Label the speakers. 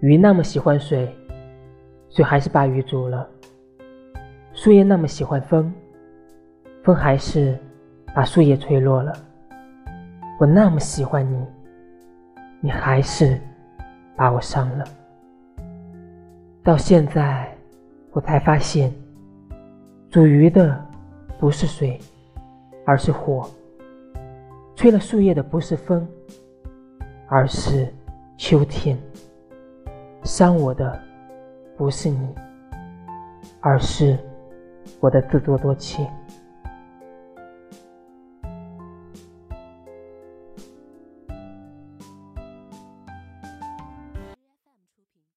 Speaker 1: 鱼那么喜欢水，水还是把鱼煮了；树叶那么喜欢风，风还是把树叶吹落了。我那么喜欢你，你还是把我伤了。到现在，我才发现，煮鱼的不是水，而是火；吹了树叶的不是风，而是秋天。伤我的不是你，而是我的自作多情。